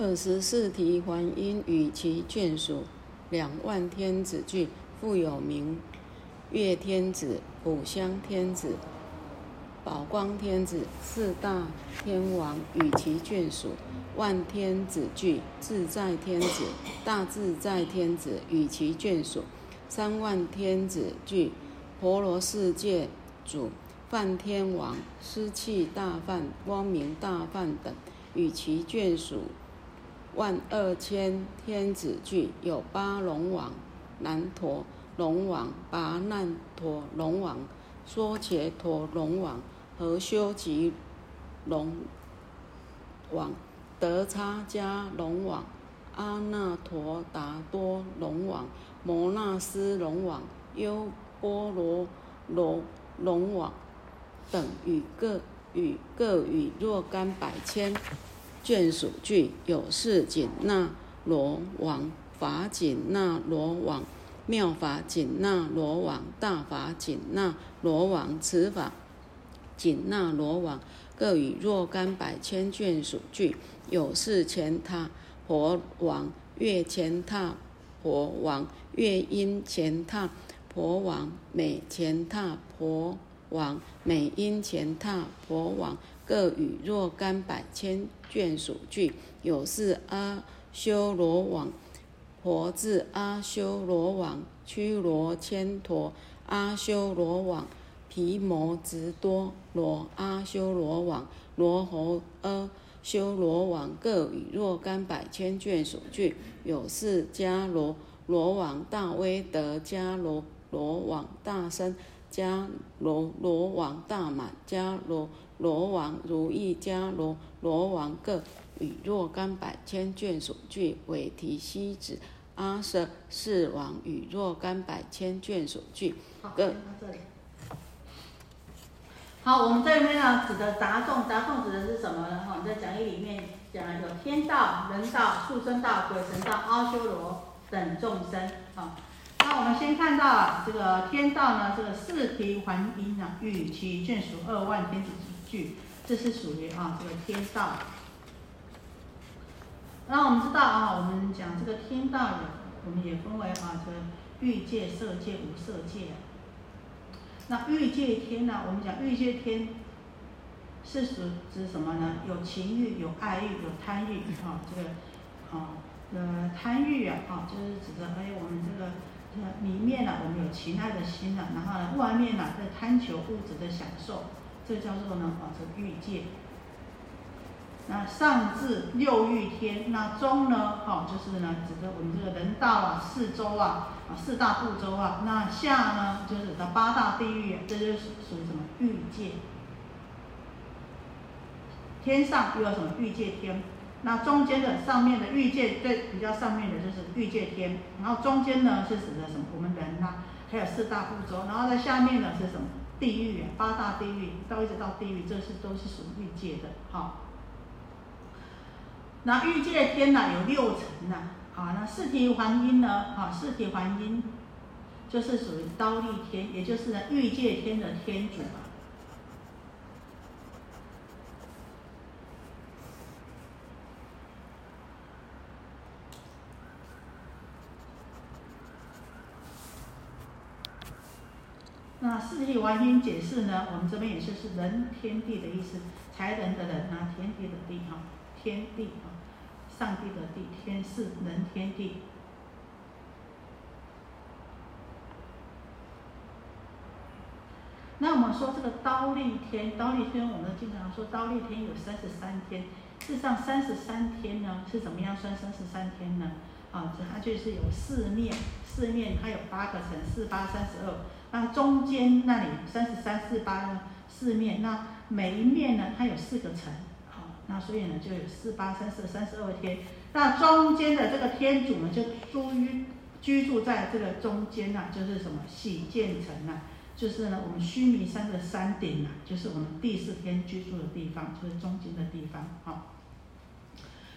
二十四题还因与其眷属两万天子俱，复有名月天子、普香天子、宝光天子四大天王与其眷属，万天子俱自在天子、大自在天子与其眷属，三万天子俱婆罗世界主、梵天王、湿气大梵、光明大梵等与其眷属。万二千天子俱有八龙王、南陀龙王、拔难陀龙王、梭伽陀龙王、和修吉龙王、德叉迦龙王、阿那陀达多龙王、摩那斯龙王、优波罗罗龙王等与各与各与若干百千。眷属具有四紧那罗王、法紧那罗王、妙法紧那罗王、大法紧那罗王、此法紧那罗王，各与若干百千眷属具有四前他婆王、月前他婆王、月阴前他婆王、美前他婆王、美阴前他婆王。各与若干百千眷属具，有是阿修罗王、婆字阿修罗王、屈罗千陀阿修罗王、毗摩直多罗阿修罗王、罗侯阿修罗王，各与若干百千眷属具，有是迦罗罗王、大威德迦罗罗王、大身迦罗罗王、大满迦罗。罗王如意迦罗罗王各与若干百千眷属具，韦提西子阿舍四王与若干百千眷属具。好，到这里。好，我们这边呢，指的杂众，杂众指的是什么呢？哈，在讲义里面讲了有天道、人道、畜生道、鬼神道、阿修罗等众生。好，那我们先看到这个天道呢，这个四提还因啊，与其眷属二万天子。句，这是属于啊这个天道。那我们知道啊，我们讲这个天道也，我们也分为啊这个欲界、色界、无色界。那欲界天呢，我们讲欲界天是指指什么呢？有情欲、有爱欲、有贪欲啊，这个啊呃贪欲啊啊，就是指的哎我们这个里面呢，我们有情爱的心呢，然后呢外面呢在贪求物质的享受。这叫做呢啊，这欲界。那上至六欲天，那中呢，哈，就是呢，指的我们这个人道啊，四周啊，啊四大部洲啊。那下呢，就是的八大地狱，这就是属于什么欲界。天上又有什么欲界天？那中间的上面的欲界最比较上面的就是欲界天，然后中间呢是指的什么？我们人呐，还有四大部洲，然后在下面呢是什么？地狱八大地狱到一直到地狱，这是都是属于欲界的，哈。那欲界天呢有六层呢，啊，那四体还阴呢，啊，四体还阴就是属于刀立天，也就是呢欲界天的天主啊。那四体完音解释呢？我们这边也是是人天地的意思，才人的人啊，天地的地哈，天地啊，上帝的地，天是人天地。那我们说这个刀立天，刀立天，我们经常说刀立天有三十三天，事实上三十三天呢是怎么样算三十三天呢？啊，它就是有四面，四面它有八个层，四八三十二。那中间那里三十三四八呢，四面，那每一面呢，它有四个层，好，那所以呢就有四八三十三十二天。那中间的这个天主呢，就住于居住在这个中间呐，就是什么喜见城呐，就是呢我们须弥山的山顶呐，就是我们第四天居住的地方，就是中间的地方，好。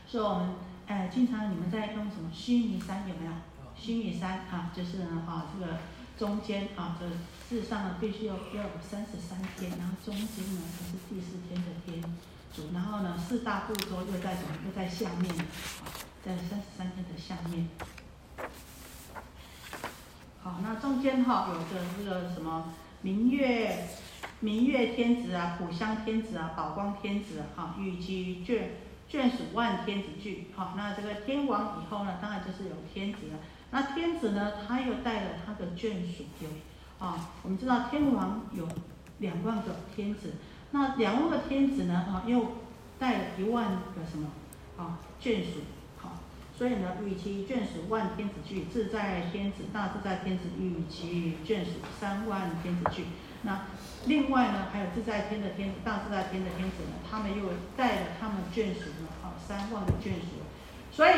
所以我们哎，经常你们在用什么须弥山有没有？须弥山啊，就是呢啊这个。中间啊，这事实上呢，必须要要有三十三天，然后中间呢才是第四天的天主，然后呢，四大部洲又在什么？又在下面啊，在三十三天的下面。好，那中间哈有个这个什么明月明月天子啊，普香天子啊，宝光天子啊，哈，与其眷眷属万天子俱。好，那这个天王以后呢，当然就是有天子了。那天子呢，他又带了他的眷属，有啊，我们知道天王有两万个天子，那两万个天子呢，啊，又带了一万个什么啊眷属。所以呢，与其眷属万天子聚，自在天子、大自在天子与其眷属三万天子聚。那另外呢，还有自在天的天子、大自在天的天子呢，他们又带了他们眷属呢，啊，三万个眷属。所以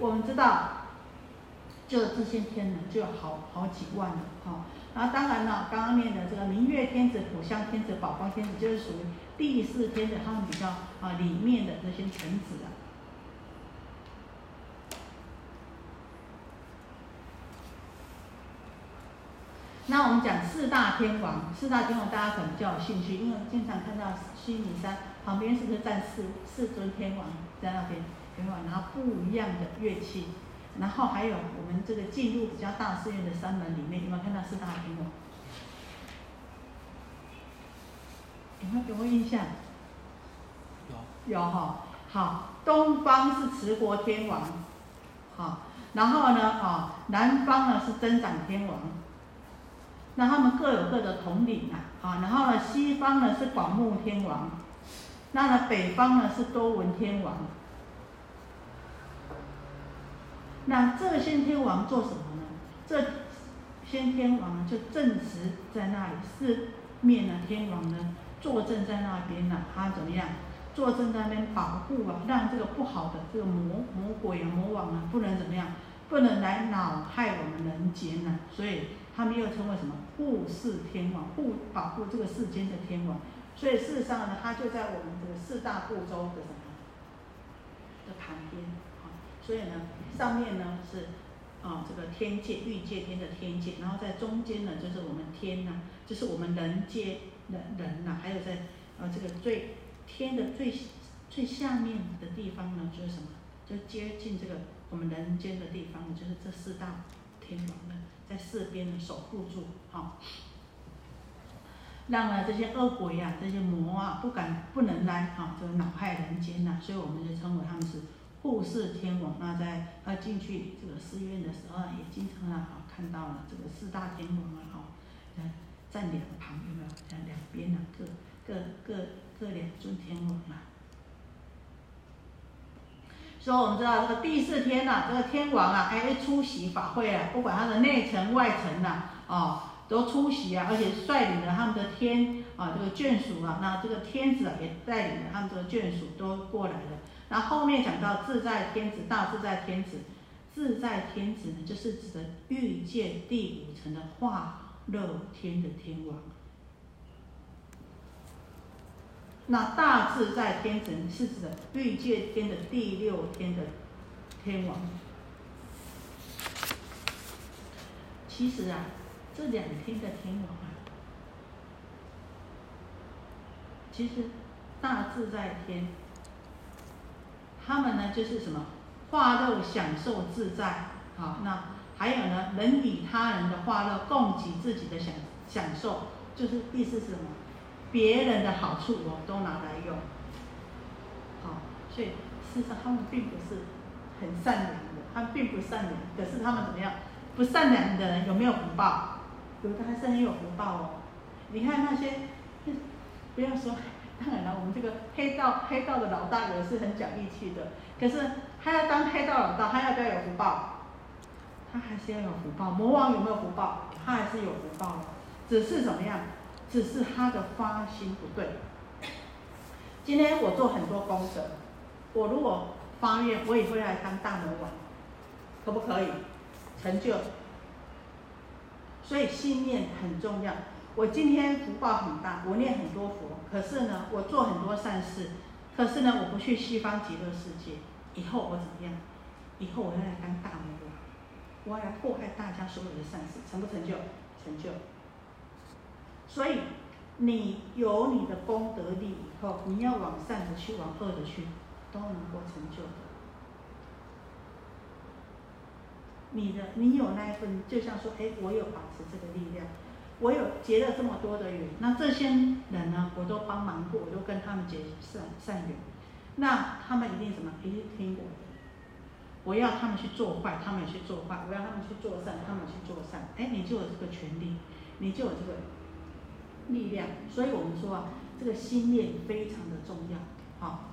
我们知道，就这些天呢，就好好几万了，哈。那当然了，刚刚念的这个明月天子、普香天子、宝光天子，就是属于第四天的他们比较啊里面的这些臣子啊。那我们讲四大天王，四大天王大家可能比较有兴趣，因为经常看到须弥山旁边是不是站四四尊天王在那边，天王拿不一样的乐器，然后还有我们这个进入比较大寺院的山门里面，有没有看到四大天王？有没有给我印象？有。有哈，好，东方是持国天王，好，然后呢，啊，南方呢是增长天王。那他们各有各的统领啊，啊，然后呢，西方呢是广目天王，那呢北方呢是多闻天王。那这些天王做什么呢？这先天王就正直在那里，四面呢天王呢坐镇在那边呢，他怎么样？坐镇在那边保护啊，让这个不好的这个魔魔鬼啊魔王啊不能怎么样，不能来恼害我们人间呢，所以。他们又称为什么护世天王，护保护这个世间的天王，所以事实上呢，他就在我们这个四大部洲的什么的旁边，所以呢，上面呢是啊这个天界欲界天的天界，然后在中间呢就是我们天呐，就是我们人界人人呐，还有在啊这个最天的最最下面的地方呢，就是什么，就接近这个我们人间的地方呢，就是这四大天王的。在四边呢守护住，好，让呢这些恶鬼呀、这些魔啊不敢不能来，哈，这个恼害人间呐，所以我们就称为他们是护世天王。那在要进去这个寺院的时候，也经常啊看到了这个四大天王啊，哈，站两旁有没有？在两边呢，各各各各两尊天王啊。所以我们知道这个第四天呐，这个天王啊，哎，出席法会啊，不管他的内层外层呐，哦，都出席啊，而且率领了他们的天啊，这个眷属啊，那这个天子啊，也带领了他们这个眷属都过来了。那后面讲到自在天子，大自在天子，自在天子呢，就是指的欲界第五层的化乐天的天王。那大自在天神是指的欲界天的第六天的天王。其实啊，这两天的天王啊，其实大自在天，他们呢就是什么化乐享受自在，好，那还有呢，能以他人的化乐供给自己的享享受，就是意思是什么？别人的好处我都拿来用，好，所以事实上他们并不是很善良的，他们并不善良。可是他们怎么样？不善良的人有没有福报？有的还是很有福报哦。你看那些，不要说，当然了，我们这个黑道黑道的老大哥是很讲义气的。可是他要当黑道老大，他要不要有福报？他还是要有福报。魔王有没有福报？他还是有福报的，只是怎么样？只是他的发心不对。今天我做很多功德，我如果发愿，我也会来当大魔王，可不可以？成就。所以信念很重要。我今天福报很大，我念很多佛，可是呢，我做很多善事，可是呢，我不去西方极乐世界，以后我怎么样？以后我要来当大魔王，我要来祸害大家所有的善事，成不成就？成就。所以，你有你的功德力以后，你要往善的去，往恶的去，都能够成就的。你的，你有那一份，就像说，哎，我有保持这个力量，我有结了这么多的缘，那这些人呢，我都帮忙过，我都跟他们结善善缘，那他们一定什么？一定听我。我要他们去做坏，他们也去做坏；我要他们去做善，他们去做善。哎，你就有这个权利，你就有这个力量。所以我们说啊，这个心念非常的重要。好，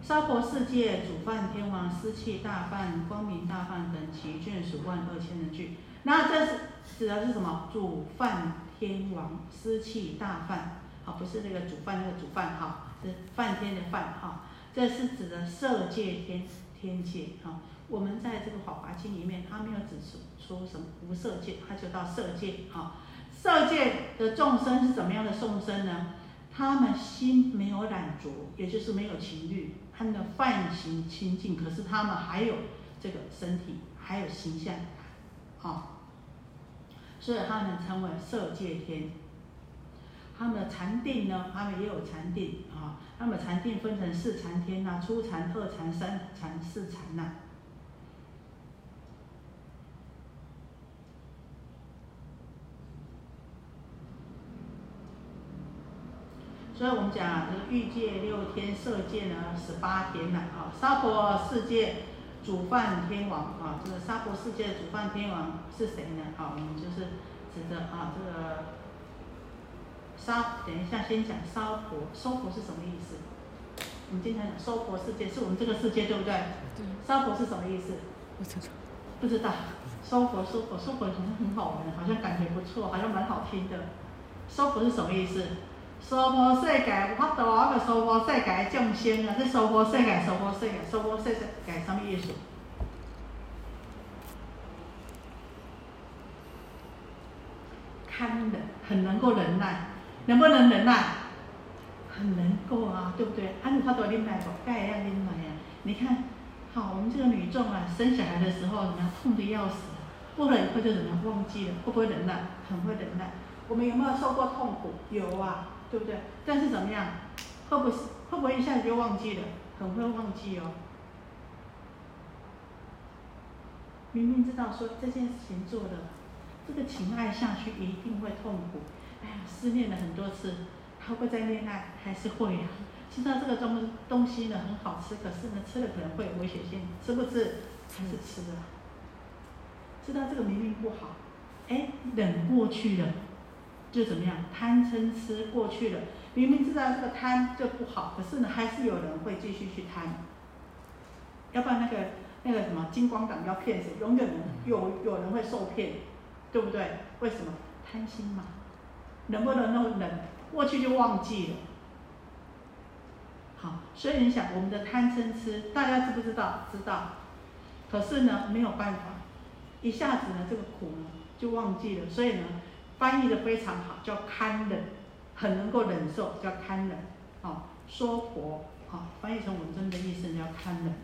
娑婆世界主犯天王、司气大犯、光明大犯等其眷属万二千人聚。那这是指的是什么？主犯天王、司气大犯，好，不是那个主犯那个主犯哈，是梵天的梵哈。这是指的色界天天界啊，我们在这个《法华经》里面，他没有指出说什么无色界，他就到色界啊。色界的众生是怎么样的众生呢？他们心没有染着，也就是没有情欲，他们的犯行清净，可是他们还有这个身体，还有形象，啊，所以他们称为色界天。他们的禅定呢，他们也有禅定啊。他们禅定分成四禅天呐，初禅、二禅、三禅、四禅呐。所以我们讲啊这个欲界六天，色界呢十八天呐。啊，娑婆世界主梵天王啊，这个娑婆世界的主梵天王是谁呢？啊，我们就是指的啊这个。沙，等一下，先讲沙婆，娑婆是什么意思？我们经常讲娑婆世界，是我们这个世界，对不对？对。娑婆是什么意思？不知道。不知道。娑婆，娑婆，娑婆好像很好玩，好像感觉不错，好像蛮好听的。娑婆是什么意思？娑婆世界，我度啊个娑婆世界的众生啊，这娑婆世界，娑婆世界，娑婆世界什么意思？堪忍，很能够忍耐。能不能忍耐？很能够啊，对不对？啊，你怕多忍耐不？该要忍耐呀。你看，好，我们这个女众啊，生小孩的时候怎么样？痛得要死，过了以后就怎么样？忘记了，会不会忍耐？很会忍耐。我们有没有受过痛苦？有啊，对不对？但是怎么样？会不会会不会一下子就忘记了？很会忘记哦。明明知道说这件事情做的，这个情爱下去一定会痛苦。哎呀，失恋了很多次，会不会再恋爱？还是会呀。知道这个东东西呢很好吃，可是呢吃了可能会有危险性，吃不吃？还是吃了。知道这个明明不好，哎，忍过去了，就怎么样？贪嗔痴过去了，明明知道这个贪就不好，可是呢还是有人会继续去贪。要不然那个那个什么金光党要骗谁？永远有有人会受骗，对不对？为什么？贪心嘛。能不能弄忍过去就忘记了？好，所以你想，我们的贪嗔痴，大家知不知道？知道。可是呢，没有办法，一下子呢，这个苦呢就忘记了。所以呢，翻译的非常好，叫堪忍，很能够忍受，叫堪忍。好，说婆，好，翻译成文真的意思叫堪忍。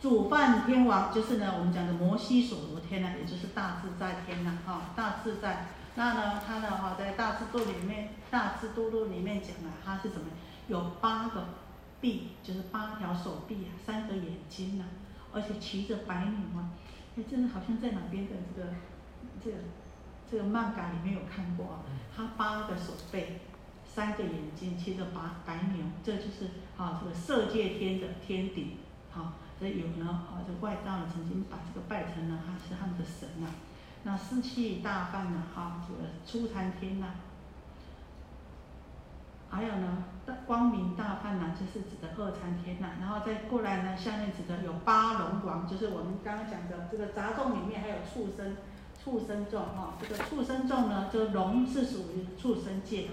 主梵天王就是呢，我们讲的摩西所罗天呢，也就是大自在天呐，哈，大自在。那呢，他呢哈，在大智度里面，大智度论里面讲了，他是怎么有八个臂，就是八条手臂啊，三个眼睛呐，而且骑着白牛啊，哎，真的好像在哪边的这个这个这个漫改里面有看过啊，他八个手背，三个眼睛，骑着白白牛，这就是啊这个色界天的天顶，好，这有呢啊这外道呢曾经把这个拜成了他是他们的神呐。那四气大梵呐，哈，这个初禅天呐，还有呢，光明大梵呐，就是指的二禅天呐，然后再过来呢，下面指的有八龙王，就是我们刚刚讲的这个杂众里面还有畜生，畜生众哈，这个畜生众呢，这个龙是属于畜生界，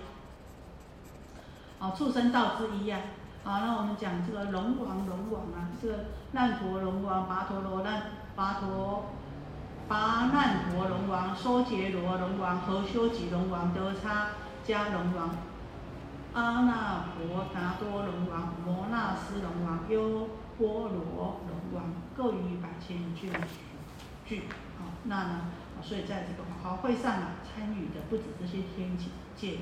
哦，畜生道之一呀，好，那我们讲这个龙王，龙王啊，这个难陀龙王、跋陀罗难、跋陀。跋难陀龙王、梭杰罗龙王、何修吉龙王、德差迦龙王、阿那婆达多龙王、摩那斯龙王、优波罗龙王，各于百千俱俱。好，那呢，所以在这个法会上啊，参与的不止这些天界的，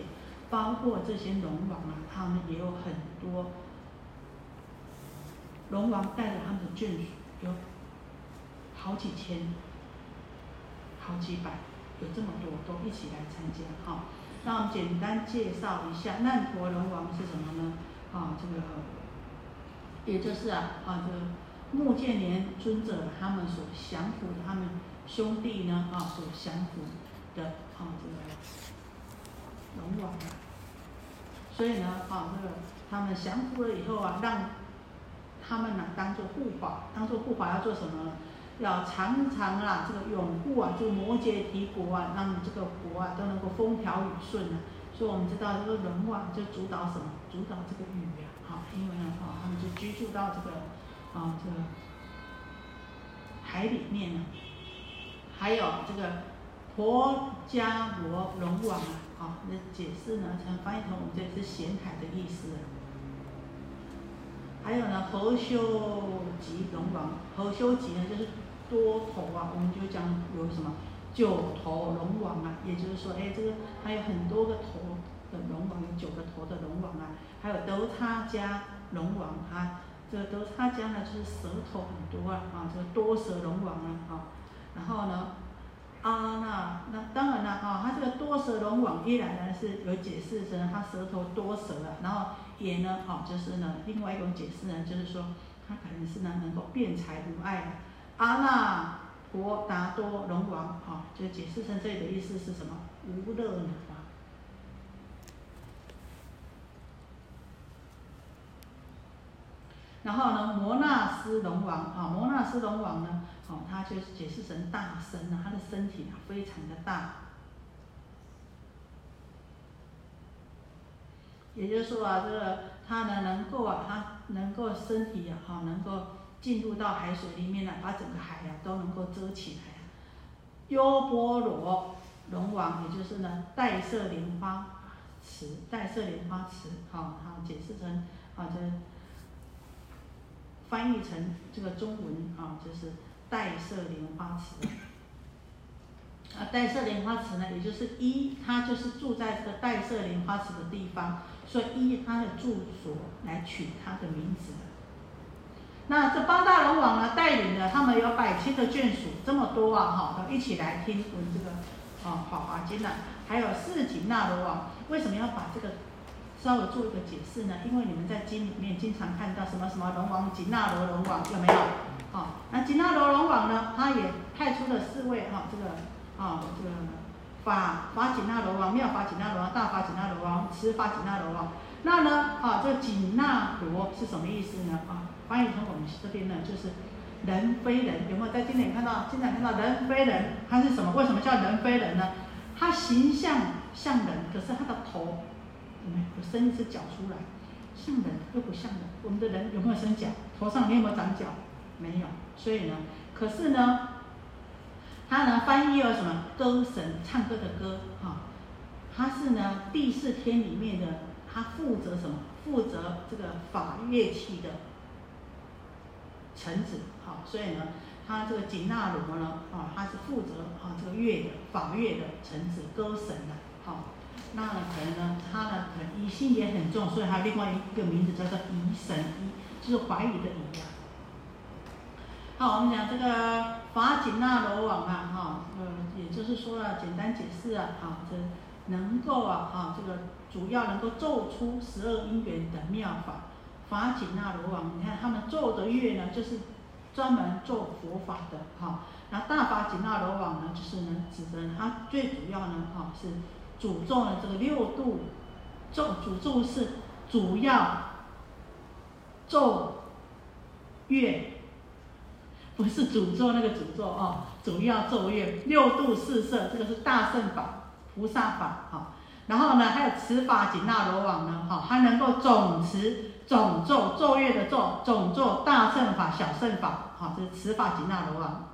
包括这些龙王啊，他们也有很多。龙王带着他们的眷属，有好几千、好几百，有这么多，都一起来参加。哈，那我们简单介绍一下难陀龙王是什么呢？啊，这个也就是啊，啊，这个穆建连尊者他们所降服的他们兄弟呢，啊，所降服的啊，这个龙王啊。所以呢，啊，这个他们降服了以后啊，让他们呢，当做护法，当做护法要做什么呢？要常常啊，这个拥护啊，就摩羯提国啊，让这个国啊都能够风调雨顺啊。所以我们知道这个龙王就主导什么？主导这个雨啊，好，因为呢，啊，他们就居住到这个啊这个海里面呢。还有这个婆伽罗龙王啊，好，那解释呢，想翻译成我们这是咸海的意思。还有呢，何修吉龙王，何修吉呢就是多头啊，我们就讲有什么九头龙王啊，也就是说，哎，这个还有很多个头的龙王，有九个头的龙王啊，还有德差加龙王啊，这个德差加呢就是舌头很多啊，啊，这个多舌龙王啊，啊，然后呢，阿，那那当然了啊，他这个多舌龙王依然呢是有解释成他舌头多舌了，然后。也呢，哦，就是呢，另外一种解释呢，就是说，他可能是呢，能够辩才无碍的。阿那婆达多龙王，啊，就解释成这里的意思是什么？无乐呢？然后呢，摩那斯龙王，啊，摩那斯龙王呢，哦，他就是解释成大身啊，他的身体啊，非常的大。也就是说啊，这个他呢能够啊，他能够身体啊，哈，能够进入到海水里面呢，把整个海呀都能够遮起来。优波罗龙王，也就是呢带色莲花池，带色莲花池，好，好解释成啊，这翻译成这个中文啊，就是带色莲花池。啊，带色莲花池呢，也就是一，他就是住在这个带色莲花池的地方。所以依他的住所来取他的名字。那这八大龙王呢，带领的他们有百千的眷属，这么多啊，哈，都一起来听闻这个啊《法华经》呢。还有四锦那罗王，为什么要把这个稍微做一个解释呢？因为你们在经里面经常看到什么什么龙王锦那罗龙王有没有？啊，那紧那罗龙王呢，他也派出了四位哈，这个啊这个。法法紧那罗王、妙法紧那罗王、大法紧那罗王、持法紧那罗王。那呢，啊，这个紧那罗是什么意思呢？啊，翻译成我们这边呢，就是人非人。有没有在经典看到？经常看到人非人，它是什么？为什么叫人非人呢？它形象像人，可是它的头怎么有伸一只脚出来？像人又不像人。我们的人有没有伸脚？头上你有没有长脚？没有。所以呢，可是呢？他呢翻译了什么歌神唱歌的歌哈，他是呢第四天里面的，他负责什么？负责这个法乐器的臣子好，所以呢，他这个紧那罗呢啊，他是负责啊这个乐的法乐的臣子歌神的好，那呢可能呢他呢可能疑心也很重，所以他另外一个名字叫做疑神疑，就是怀疑的疑啊。好，我们讲这个法紧那罗网啊，哈，呃，也就是说了，简单解释啊，哈，这能够啊，哈，这个主要能够奏出十二因缘的妙法。法紧那罗网，你看他们奏的乐呢，就是专门奏佛法的，哈。那大法紧那罗网呢，就是呢，指的它最主要呢，哈，是主奏了这个六度奏，主奏是主要奏乐。不是主咒那个主咒哦，主要咒乐六度四摄，这个是大圣法、菩萨法哈。然后呢，还有持法紧那罗王呢，哈，它能够总持总咒咒乐的咒，总咒大圣法、小圣法，哈，这是持法紧那罗王。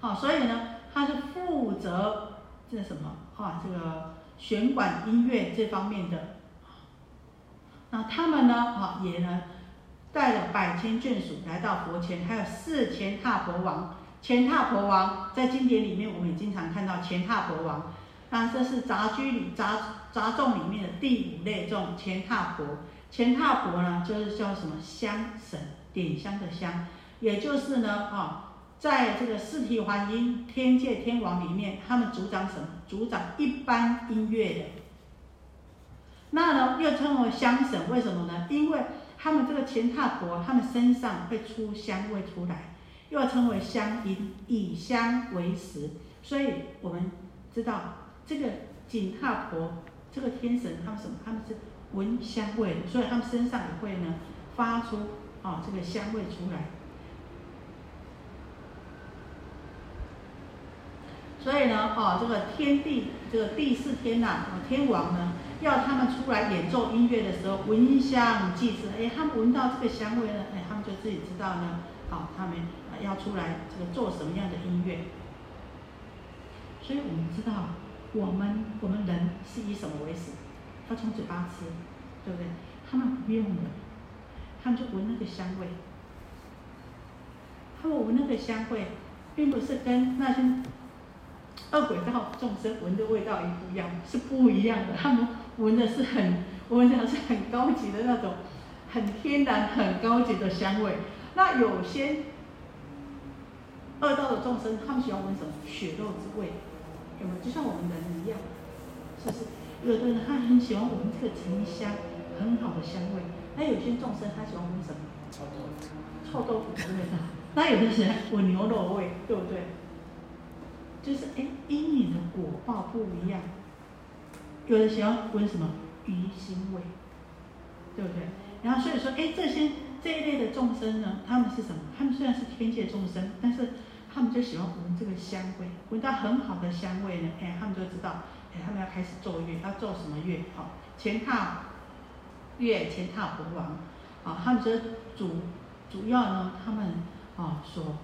好，所以呢，他是负责这什么啊？这个弦管音乐这方面的。那他们呢？啊，也呢，带了百千眷属来到佛前，还有四千踏婆王。前踏婆王在经典里面，我们也经常看到前踏婆王。那这是杂居里杂杂众里面的第五类众，前踏婆。前踏婆呢，就是叫什么香神点香的香，也就是呢啊，在这个四体还音天界天王里面，他们主掌什么？主掌一般音乐的。那呢，又称为香神，为什么呢？因为他们这个前踏婆，他们身上会出香味出来，又称为香音，以香为食。所以我们知道这个紧踏婆，这个天神，他们什么？他们是闻香味的，所以他们身上也会呢发出啊这个香味出来。所以呢，哦，这个天地，这个第四天呐，天王呢。要他们出来演奏音乐的时候，闻香即知。哎，他们闻到这个香味呢，哎，他们就自己知道呢。好，他们要出来这个做什么样的音乐？所以我们知道，我们我们人是以什么为食？他从嘴巴吃，对不对？他们不用的，他们就闻那个香味。他们闻那个香味，并不是跟那些恶鬼道众生闻的味道一不一样，是不一样的。他们。闻的是很，闻的是很高级的那种，很天然、很高级的香味。那有些恶道的众生，他们喜欢闻什么？血肉之味，有没有？就像我们人一样，是不是？有的人他很喜欢闻这个沉香，很好的香味。那有些众生他喜欢闻什么？臭豆腐。臭豆腐的味道。那有的人闻牛肉味，对不对？就是哎，因你的果报不一样。有的喜欢闻什么鱼腥味，对不对？然后所以说，哎，这些这一类的众生呢，他们是什么？他们虽然是天界众生，但是他们就喜欢闻这个香味，闻到很好的香味呢，哎，他们就知道，哎，他们要开始奏乐，要奏什么乐？好，前踏乐，前踏国王，啊，他们这主主要呢，他们啊所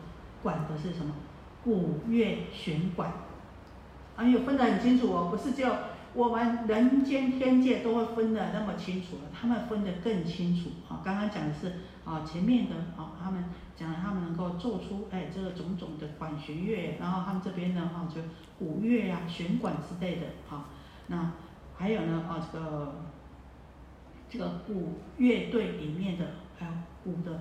管的是什么？古乐弦管，啊，有分得很清楚哦，不是就。我们人间天界都会分得那么清楚了，他们分得更清楚啊！刚刚讲的是啊，前面的啊，他们讲了他们能够做出哎这个种种的管弦乐，然后他们这边呢哈就鼓乐啊、弦管之类的啊，那还有呢啊这个这个鼓乐队里面的还有鼓的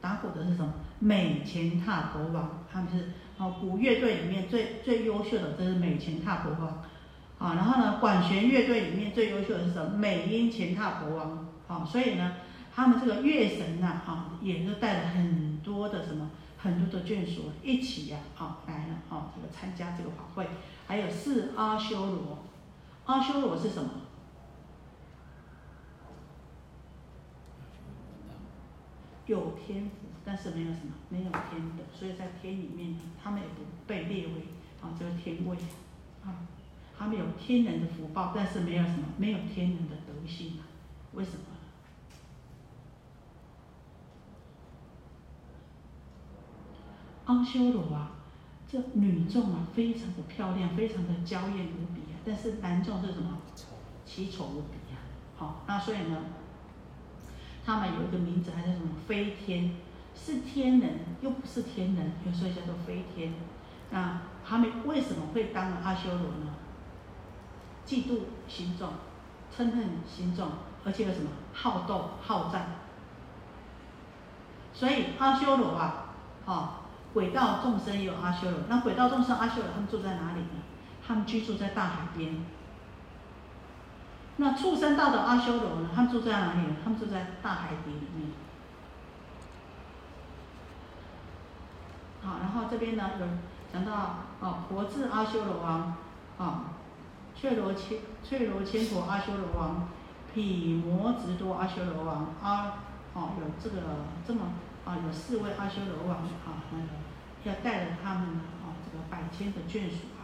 打鼓的是什么？美前踏国王，他们是哦鼓乐队里面最最优秀的，这是美前踏国王。啊，然后呢，管弦乐队里面最优秀的是什么？美音前踏国王。啊，所以呢，他们这个乐神呐，啊，也就带了很多的什么，很多的眷属一起呀，啊，来了，啊，这个参加这个法会。还有四阿修罗，阿修罗是什么？有天赋，但是没有什么，没有天的，所以在天里面，他们也不被列为啊这个天位，啊。他们有天人的福报，但是没有什么，没有天人的德性啊？为什么？阿修罗啊，这女众啊，非常的漂亮，非常的娇艳无比啊。但是男众是什么？奇丑无比啊。好，那所以呢，他们有一个名字，还叫什么？飞天，是天人，又不是天人，所以叫做飞天。那他们为什么会当了阿修罗呢？嫉妒心重，嗔恨心重，而且有什么好斗好战，所以阿修罗啊，哦，鬼道众生也有阿修罗。那鬼道众生阿修罗他们住在哪里呢？他们居住在大海边。那畜生道的阿修罗呢？他们住在哪里呢？他们住在大海底里面。好，然后这边呢有讲到哦，佛智阿修罗王，啊。翠罗千翠罗千陀阿修罗王，毗摩直多阿修罗王，阿哦有这个这么啊有四位阿修罗王啊那个要带着他们啊这个百千的眷属啊，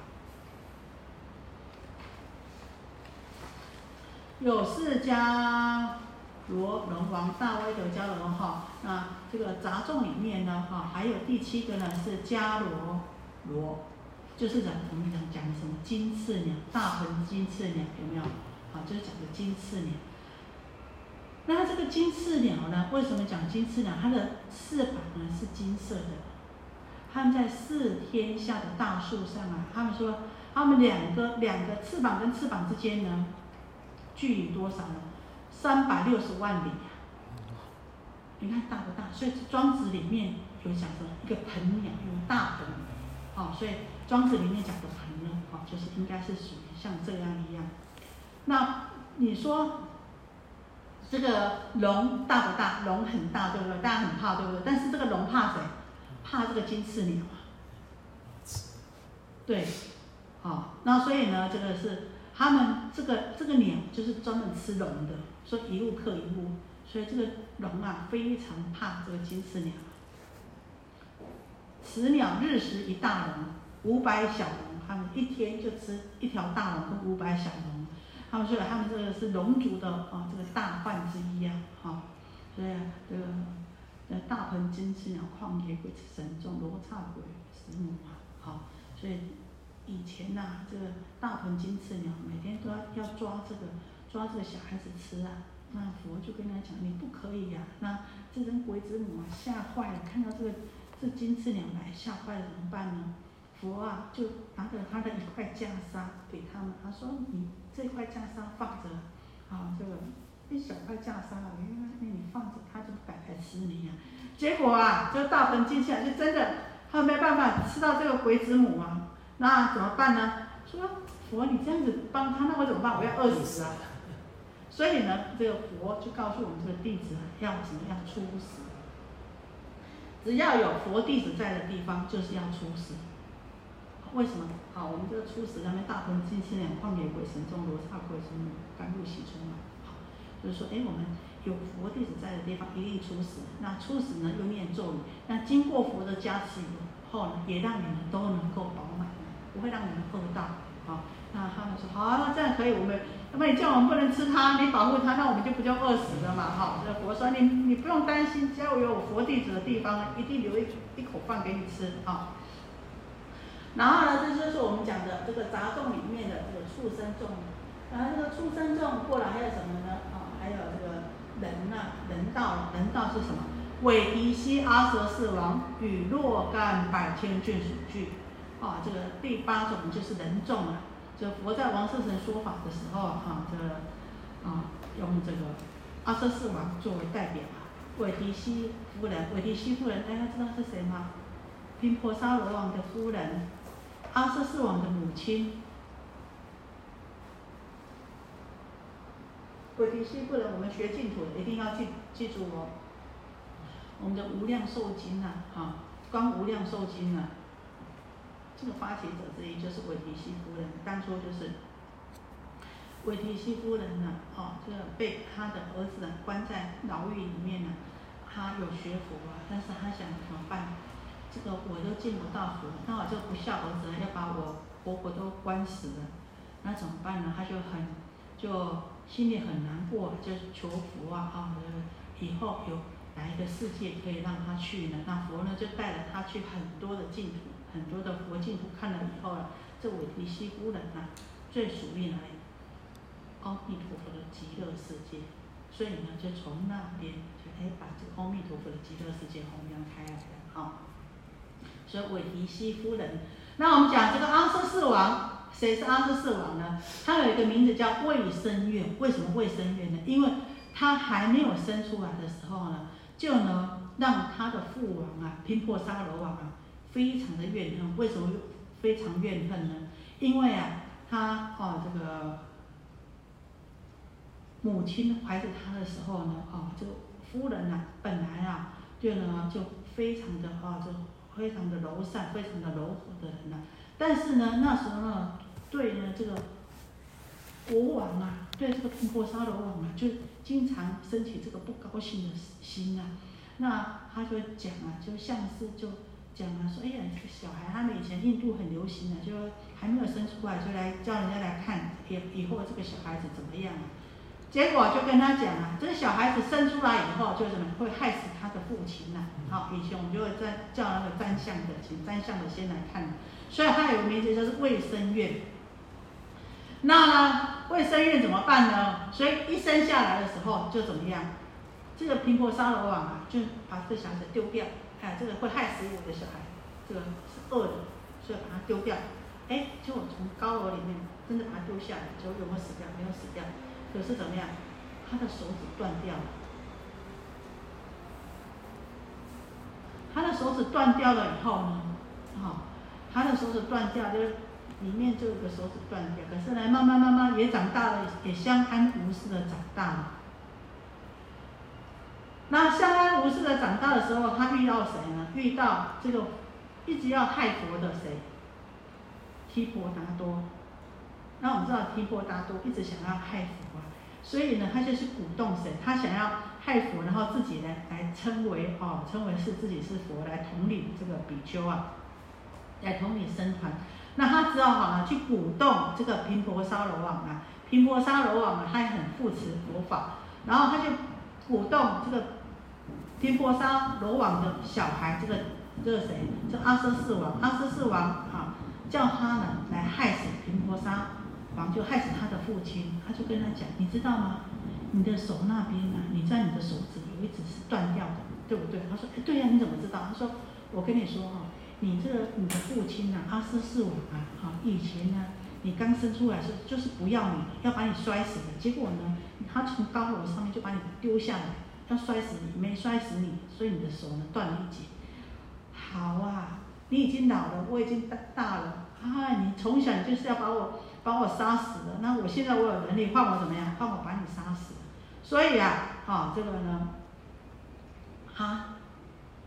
有四迦罗龙王大威德迦罗哈，那这个杂众里面呢哈还有第七个呢是迦罗罗。就是讲我们讲讲的什么金翅鸟，大鹏金翅鸟有没有？好，就是讲的金翅鸟。那它这个金翅鸟呢？为什么讲金翅鸟？它的翅膀呢是金色的。他们在四天下的大树上啊，他们说，他们两个两个翅膀跟翅膀之间呢，距离多少呢？三百六十万里。你看大不大？所以庄子里面有讲说一个鹏鸟，用大鹏，好，所以庄子里面讲的鹏呢，哈，就是应该是属于像这样一样。那你说？这个龙大不大？龙很大，对不对？大家很怕，对不对？但是这个龙怕谁？怕这个金翅鸟。对，好，那所以呢，这个是他们这个这个鸟就是专门吃龙的，所以一物克一物，所以这个龙啊非常怕这个金翅鸟。此鸟日食一大龙，五百小龙，他们一天就吃一条大龙跟五百小龙。他们说，他们这个是龙族的啊，这个大患之一啊，哈，所以这个呃大鹏金翅鸟、旷野鬼神众、罗刹鬼石母啊，好，所以以前呐，这个大鹏金翅鸟每天都要要抓这个抓这个小孩子吃啊，那佛就跟他讲，你不可以呀，那这只鬼子母啊吓坏了，看到这个这金翅鸟来吓坏了怎么办呢？佛啊就拿着他的一块袈裟给他们，他说你。这块袈裟放着，啊，这个一小块袈裟啊，你那你放着，他就不敢来吃你呀。结果啊，这大鹏进去啊，就真的，他没办法吃到这个鬼子母啊，那怎么办呢？说佛，你这样子帮他，那我怎么办？我要饿死啊！所以呢，这个佛就告诉我们这个弟子要怎么样出死。只要有佛弟子在的地方，就是要出死。为什么？好，我们这个初始，那边大鹏金翅鸟、旷野鬼神中罗刹鬼神甘露喜春嘛。好，就是说，哎，我们有佛弟子在的地方，一定出死。那初死呢，又念咒语。那经过佛的加持以后呢，也让你们都能够饱满，不会让你们饿到。好，那他们说，好，那这样可以。我们，那么你叫我们不能吃它，你保护它，那我们就不就饿死了嘛？哈，这佛说，你你不用担心，只要有佛弟子的地方，一定留一一口饭给你吃。啊。然后呢，这就是我们讲的这个杂种里面的这个畜生众。然后这个畜生众过来还有什么呢？啊，还有这个人呐，人道，人道是什么？韦迪西阿舍四王与若干百千眷属聚。啊，这个第八种就是人众啊。就佛在王舍城说法的时候，哈，这啊用这个阿舍四王作为代表啊。韦迪西夫人，韦迪西夫人，大家知道是谁吗？频婆沙罗王的夫人。阿瑟世王的母亲，韦提西夫人，我们学净土的一定要记记住哦。我们的无量寿经呐，哈，光无量寿经呐，这个发起者之一就是韦提西夫人。当初就是韦提西夫人呢，啊，这个被他的儿子关在牢狱里面呢，他有学佛啊，但是他想怎么办？这个我都见不到佛，那我就不孝儿子要把我活活都关死了，那怎么办呢？他就很就心里很难过，就求佛啊啊，以后有哪一个世界可以让他去呢？那佛呢就带了他去很多的净土，很多的佛净土看了以后啊，这韦提西夫人啊最属于哪里？阿弥陀佛的极乐世界，所以呢就从那边就哎把这个阿弥陀佛的极乐世界弘扬开来了啊。所以韦提西夫人，那我们讲这个阿瑟四王，谁是阿瑟四王呢？他有一个名字叫卫生院，为什么卫生院呢？因为他还没有生出来的时候呢，就能让他的父王啊，拼破沙罗王啊，非常的怨恨。为什么非常怨恨呢？因为啊，他哦这个母亲怀着他的时候呢，哦这个夫人呐，本来啊，就呢就非常的啊就。非常的柔善，非常的柔和的人呐，但是呢，那时候呢，对呢这个国王啊，对这个频婆沙罗王啊，就经常升起这个不高兴的心啊。那他就讲啊，就像是就讲啊，说哎呀，这个小孩，他们以前印度很流行的，就还没有生出来，就来叫人家来看，以以后这个小孩子怎么样啊？结果就跟他讲啊，这个小孩子生出来以后，就什么会害死他的父亲呐。好，以前我们就会在叫那个占相的，请占相的先来看。所以他有个名字就是卫生院。那呢，卫生院怎么办呢？所以一生下来的时候就怎么样？这个频婆沙罗网啊，就把这小孩子丢掉。哎，这个会害死我的小孩，这个是恶的，所以把它丢掉。哎，结果从高楼里面真的把它丢下来，结果有没有死掉？没有死掉。可是怎么样？他的手指断掉了。他的手指断掉了以后呢，啊，他的手指断掉，就是里面就有个手指断掉。可是呢，慢慢慢慢也长大了，也相安无事的长大了。那相安无事的长大的时候，他遇到谁呢？遇到这个一直要害佛的谁？提婆达多。那我们知道提婆达多一直想要害佛啊，所以呢，他就是鼓动谁？他想要害佛，然后自己来来称为哦，称为是自己是佛，来统领这个比丘啊，来统领僧团。那他只好好呢去鼓动这个频婆沙罗王啊，频婆沙罗王啊，他也很护持佛法，然后他就鼓动这个。频婆沙罗网的小孩，这个这个谁？叫阿瑟四王。阿瑟四王啊，叫他呢来害就害死他的父亲。他就跟他讲，你知道吗？你的手那边啊，你在你的手指有一指是断掉的，对不对？他说，哎，对呀，你怎么知道？他说，我跟你说哈，你这个你的父亲呐，阿斯四王啊，哈，以前呢，你刚生出来是就是不要你，要把你摔死的。结果呢，他从高楼上面就把你丢下来。要摔死你，没摔死你，所以你的手呢断了一截。好啊，你已经老了，我已经大大了啊！你从小就是要把我把我杀死的，那我现在我有能力换我怎么样？换我把你杀死。所以啊，啊这个呢，他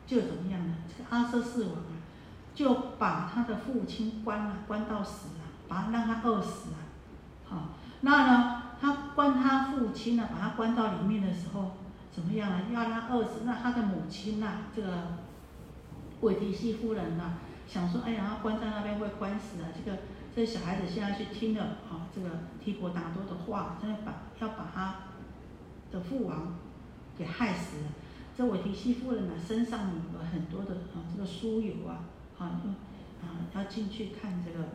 就怎么样呢？这个阿瑟四王啊，就把他的父亲关了，关到死啊，把他让他饿死啊。好，那呢，他关他父亲呢，把他关到里面的时候。怎么样呢？要他饿死？那他的母亲呐，这个韦迪西夫人呐，想说，哎呀，关在那边会关死啊！这个这小孩子现在去听了啊，这个提婆达多的话，真的把要把他的父王给害死了。这韦提西夫人呢，身上有很多的啊，这个酥油啊，啊，啊，要进去看这个，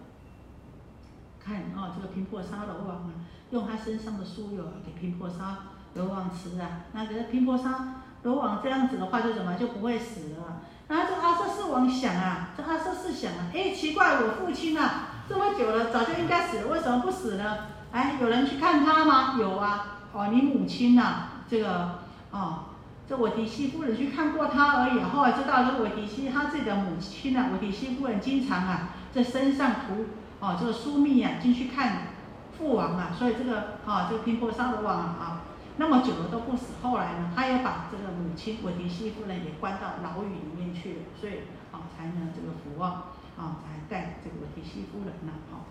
看啊，这个频婆沙罗王啊，用他身上的酥油啊给频婆沙。罗王吃啊，那个频婆沙罗王这样子的话，就怎么就不会死了？然后这阿瑟四王想啊，这阿瑟四想啊，哎，奇怪，我父亲啊，这么久了，早就应该死了，为什么不死呢？哎，有人去看他吗？有啊，哦，你母亲呐，这个哦，这韦迪西夫人去看过他而已，后来知道这韦迪西他自己的母亲啊，韦迪西夫人经常啊在身上涂哦这个疏密啊进去看父王啊，所以这个啊这个频婆沙罗王啊。那么久了都不死，后来呢，他也把这个母亲韦迪西夫人也关到牢狱里面去了，所以啊，才能这个福旺啊，才带这个韦迪西夫人呐，啊，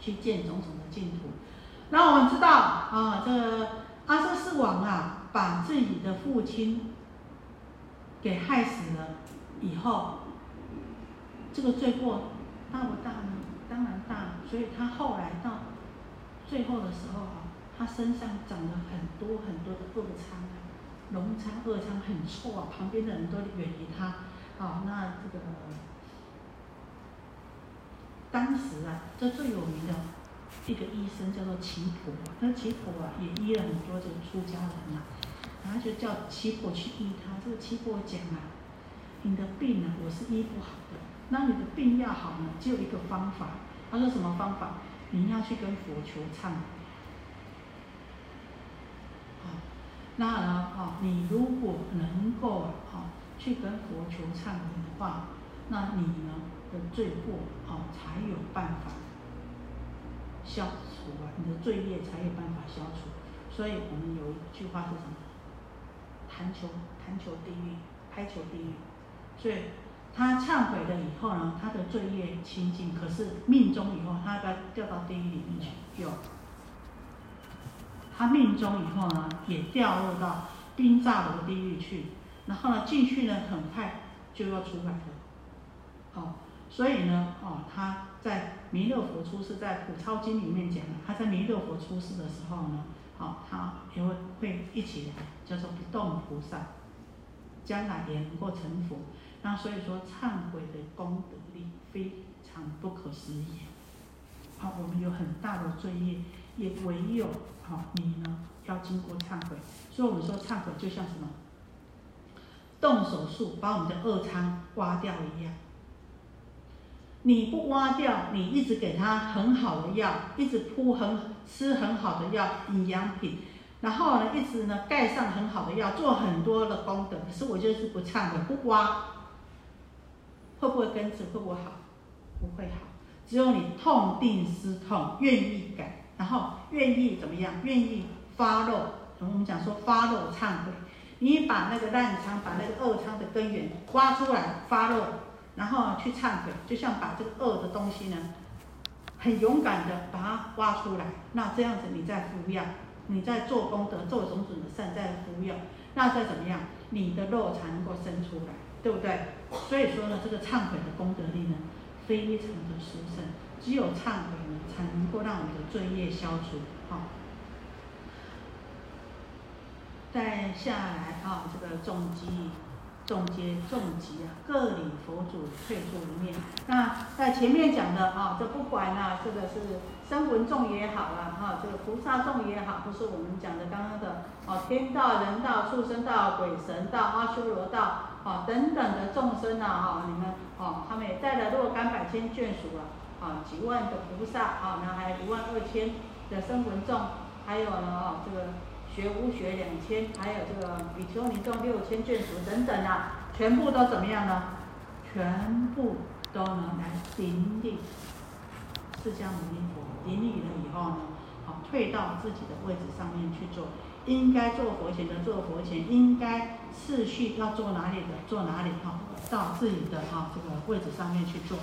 去见种种的净土。那我们知道啊，这个阿瑟斯王啊，把自己的父亲给害死了以后，这个罪过大不大呢？当然大，所以他后来到最后的时候啊。他身上长了很多很多的恶疮啊，脓疮、恶疮很臭啊，旁边的人都远离他。啊，那这个当时啊，这最有名的一个医生叫做奇婆，那奇婆啊也医了很多这个出家人呐，然后就叫奇婆去医他。这个奇婆讲啊，你的病呢，我是医不好的。那你的病要好呢，只有一个方法。他说什么方法？你要去跟佛求忏悔。好。那呢？哦，你如果能够啊，去跟佛求忏悔的话，那你呢的罪过哦才有办法消除啊，你的罪业才有办法消除。所以我们有一句话是什么？弹球，弹球地狱，拍球地狱。所以他忏悔了以后呢，他的罪业清净，可是命中以后，他要掉到地狱里面去，有。他命中以后呢，也掉落到冰炸楼地狱去，然后呢进去呢，很快就要出来了。好，所以呢，哦，他在弥勒佛出世，在普超经里面讲，他在弥勒佛出世的时候呢，好，他也会会一起来，叫做不动菩萨，将来也能够成佛。那所以说，忏悔的功德力非常不可思议。好，我们有很大的罪业，也唯有啊你呢要经过忏悔。所以我们说忏悔就像什么？动手术把我们的恶疮挖掉一样。你不挖掉，你一直给他很好的药，一直铺很吃很好的药营养品，然后呢一直呢盖上很好的药，做很多的功德。可是我就是不忏悔，不挖，会不会根治？会不会好？不会好。只有你痛定思痛，愿意改，然后愿意怎么样？愿意发漏。我们讲说发漏忏悔，你把那个烂疮，把那个恶疮的根源挖出来，发漏。然后去忏悔，就像把这个恶的东西呢，很勇敢的把它挖出来。那这样子你再服药，你在做功德，做种种的善，再服药，那再怎么样，你的肉才能够生出来，对不对？所以说呢，这个忏悔的功德力呢，非常的殊胜。只有忏悔呢，才能够让我们的罪业消除。好，再下来啊，这个重击。总结重疾啊，各领佛祖退出一面。那在前面讲的啊，这不管啊，这个是声闻众也好啊，哈，这个菩萨众也好，不是我们讲的刚刚的啊，天道、人道、畜生道、鬼神道、阿修罗道，啊等等的众生呐，哈，你们哦，他们也带了若干百千眷属啊，啊，几万个菩萨啊，那还有一万二千的声闻众，还有呢，哦，这个。学无学两千，还有这个比丘尼众六千眷属等等啊，全部都怎么样呢？全部都能来顶礼释迦牟尼佛，顶礼了以后呢，好退到自己的位置上面去做，应该做佛前的做佛前，应该次序要做哪里的做哪里哈，到自己的哈这个位置上面去做。